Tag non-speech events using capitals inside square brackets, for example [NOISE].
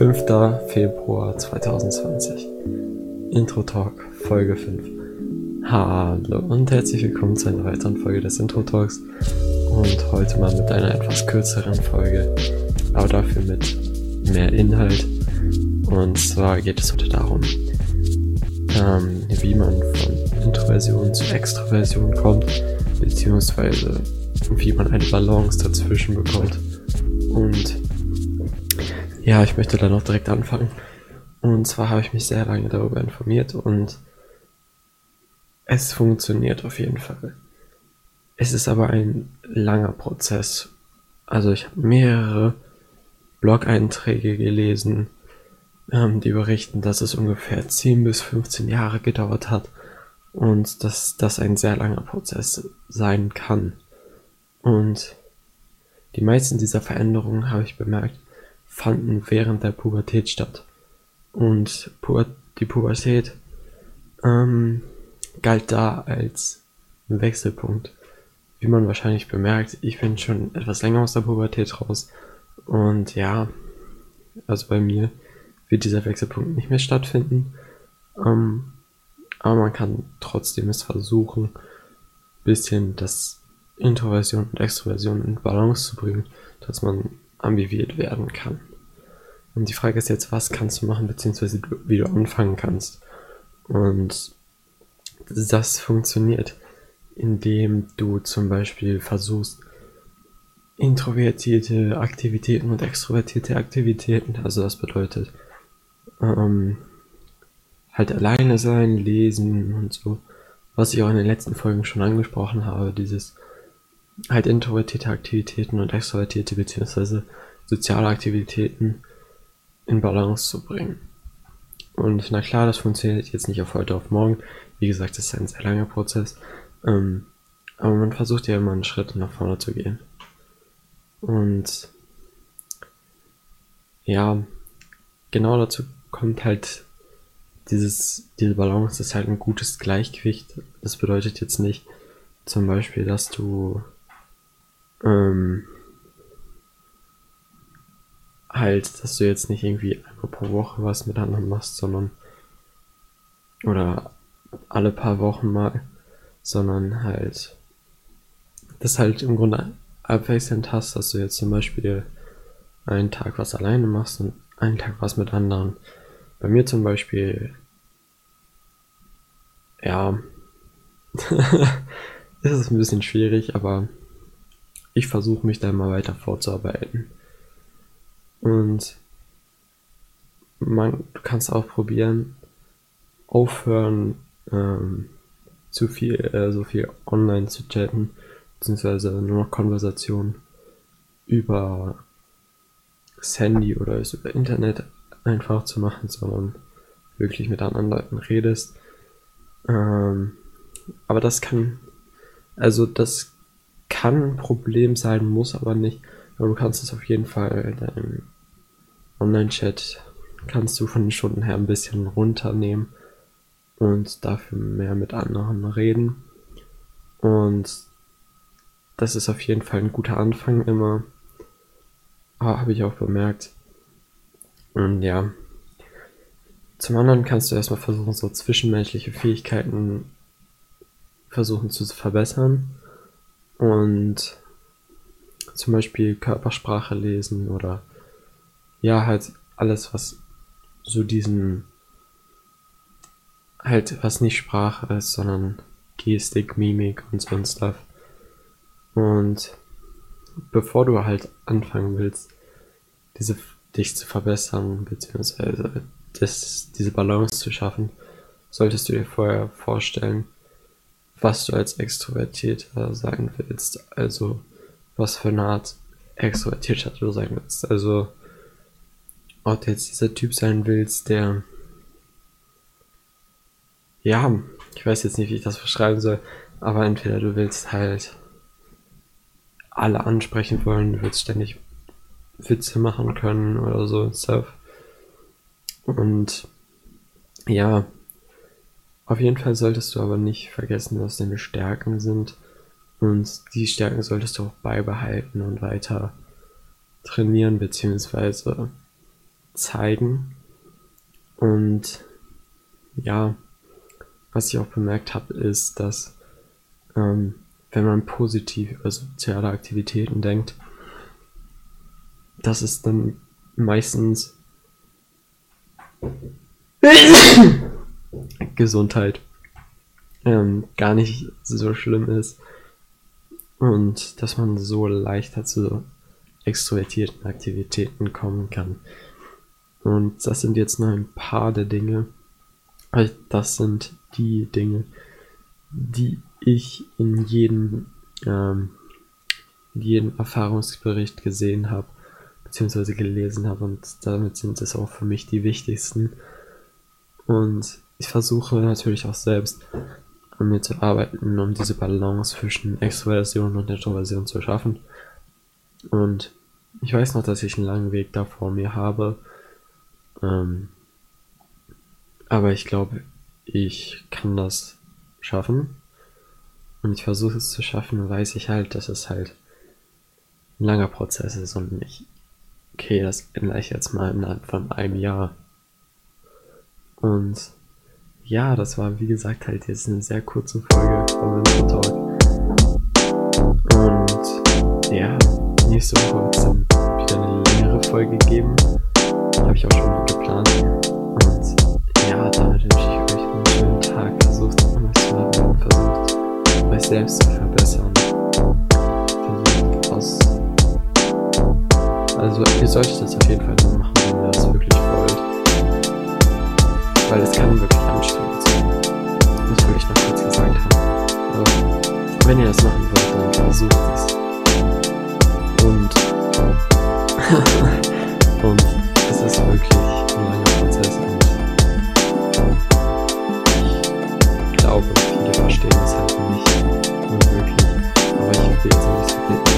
5. Februar 2020. Intro Talk Folge 5. Hallo und herzlich willkommen zu einer weiteren Folge des Intro Talks und heute mal mit einer etwas kürzeren Folge, aber dafür mit mehr Inhalt. Und zwar geht es heute darum, ähm, wie man von Introversion zu Extroversion kommt, beziehungsweise wie man eine Balance dazwischen bekommt. Und ja, ich möchte dann auch direkt anfangen. Und zwar habe ich mich sehr lange darüber informiert und es funktioniert auf jeden Fall. Es ist aber ein langer Prozess. Also ich habe mehrere Blog-Einträge gelesen, ähm, die berichten, dass es ungefähr 10 bis 15 Jahre gedauert hat und dass das ein sehr langer Prozess sein kann. Und die meisten dieser Veränderungen habe ich bemerkt, fanden während der Pubertät statt. Und die Pubertät ähm, galt da als Wechselpunkt. Wie man wahrscheinlich bemerkt, ich bin schon etwas länger aus der Pubertät raus. Und ja, also bei mir wird dieser Wechselpunkt nicht mehr stattfinden. Ähm, aber man kann trotzdem es versuchen, bisschen das Introversion und Extroversion in Balance zu bringen, dass man ambiviert werden kann. Und die Frage ist jetzt, was kannst du machen, beziehungsweise wie du anfangen kannst. Und das funktioniert, indem du zum Beispiel versuchst, introvertierte Aktivitäten und extrovertierte Aktivitäten, also das bedeutet, ähm, halt alleine sein, lesen und so, was ich auch in den letzten Folgen schon angesprochen habe, dieses halt introvertierte Aktivitäten und extrovertierte beziehungsweise soziale Aktivitäten in Balance zu bringen. Und na klar, das funktioniert jetzt nicht auf heute auf morgen. Wie gesagt, das ist ein sehr langer Prozess. Ähm, aber man versucht ja immer einen Schritt nach vorne zu gehen. Und ja, genau dazu kommt halt dieses, diese Balance ist halt ein gutes Gleichgewicht. Das bedeutet jetzt nicht zum Beispiel, dass du ähm, halt, dass du jetzt nicht irgendwie einmal pro Woche was mit anderen machst, sondern oder alle paar Wochen mal, sondern halt das halt im Grunde abwechselnd hast, dass du jetzt zum Beispiel einen Tag was alleine machst und einen Tag was mit anderen. Bei mir zum Beispiel, ja, [LAUGHS] ist es ein bisschen schwierig, aber ich versuche mich da mal weiter vorzuarbeiten. Und man, du kannst auch probieren, aufhören, ähm, zu viel, äh, so viel online zu chatten, beziehungsweise nur noch Konversationen über das Handy oder über Internet einfach zu machen, sondern wirklich mit anderen Leuten redest. Ähm, aber das kann, also das kann ein Problem sein, muss aber nicht. Aber du kannst es auf jeden Fall deinem Online-Chat kannst du von den Stunden her ein bisschen runternehmen und dafür mehr mit anderen reden. Und das ist auf jeden Fall ein guter Anfang immer. Habe ich auch bemerkt. Und ja. Zum anderen kannst du erstmal versuchen, so zwischenmenschliche Fähigkeiten versuchen zu verbessern. Und zum Beispiel Körpersprache lesen oder ja, halt alles, was so diesen halt, was nicht Sprache ist, sondern Gestik, Mimik und so ein Stuff. Und bevor du halt anfangen willst, diese, dich zu verbessern, beziehungsweise das, diese Balance zu schaffen, solltest du dir vorher vorstellen, was du als Extrovertierter sein willst. Also, was für eine Art Extrovertierter du sein willst. Also, ob du jetzt dieser Typ sein willst, der. Ja, ich weiß jetzt nicht, wie ich das beschreiben soll, aber entweder du willst halt alle ansprechen wollen, du willst ständig Witze machen können oder so und stuff. Und ja, auf jeden Fall solltest du aber nicht vergessen, was deine Stärken sind. Und die Stärken solltest du auch beibehalten und weiter trainieren, beziehungsweise zeigen. Und ja, was ich auch bemerkt habe, ist, dass ähm, wenn man positiv über soziale Aktivitäten denkt, dass es dann meistens [COUGHS] Gesundheit ähm, gar nicht so schlimm ist und dass man so leichter zu extrovertierten Aktivitäten kommen kann. Und das sind jetzt nur ein paar der Dinge. Das sind die Dinge, die ich in jedem, ähm, in jedem Erfahrungsbericht gesehen habe, beziehungsweise gelesen habe. Und damit sind es auch für mich die wichtigsten. Und ich versuche natürlich auch selbst an mir zu arbeiten, um diese Balance zwischen Extroversion und Introversion zu schaffen. Und ich weiß noch, dass ich einen langen Weg da vor mir habe. Ähm, aber ich glaube, ich kann das schaffen. Und ich versuche es zu schaffen, weiß ich halt, dass es halt ein langer Prozess ist und nicht, okay, das ändere ich jetzt mal innerhalb von einem Jahr. Und ja, das war wie gesagt halt jetzt eine sehr kurze Folge vom Info Talk. Und ja, nächste Woche wird es dann wieder eine längere Folge geben. Habe ich auch schon geplant. Und ja, damit wünsche ich euch einen schönen Tag. Versucht immer zu haben versucht euch selbst zu verbessern. Versucht aus. Also ihr solltet das auf jeden Fall nur machen, wenn ihr das wirklich wollt. Weil es kann wirklich anstrengend sein. Das will ich noch kurz gesagt haben. Aber wenn ihr das machen wollt, dann versucht es. Und, [LAUGHS] und es ist wirklich ein langer Prozess und ich glaube, viele verstehen das halt nicht, nicht wirklich. Aber ich will jetzt nicht so viel